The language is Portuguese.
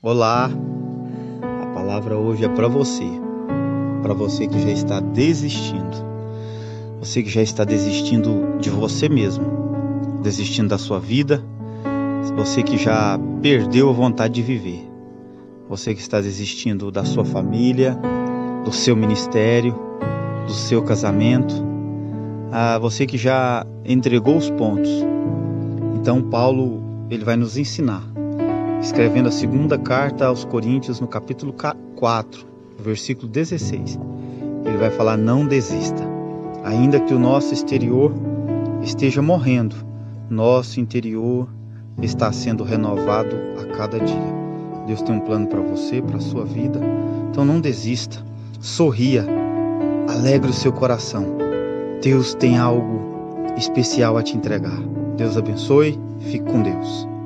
Olá, a palavra hoje é para você, para você que já está desistindo, você que já está desistindo de você mesmo, desistindo da sua vida, você que já perdeu a vontade de viver, você que está desistindo da sua família, do seu ministério, do seu casamento, a você que já entregou os pontos. Então Paulo ele vai nos ensinar escrevendo a segunda carta aos Coríntios, no capítulo 4, versículo 16. Ele vai falar: Não desista. Ainda que o nosso exterior esteja morrendo, nosso interior está sendo renovado a cada dia. Deus tem um plano para você, para a sua vida. Então não desista. Sorria. Alegre o seu coração. Deus tem algo especial a te entregar. Deus abençoe. Fique com Deus.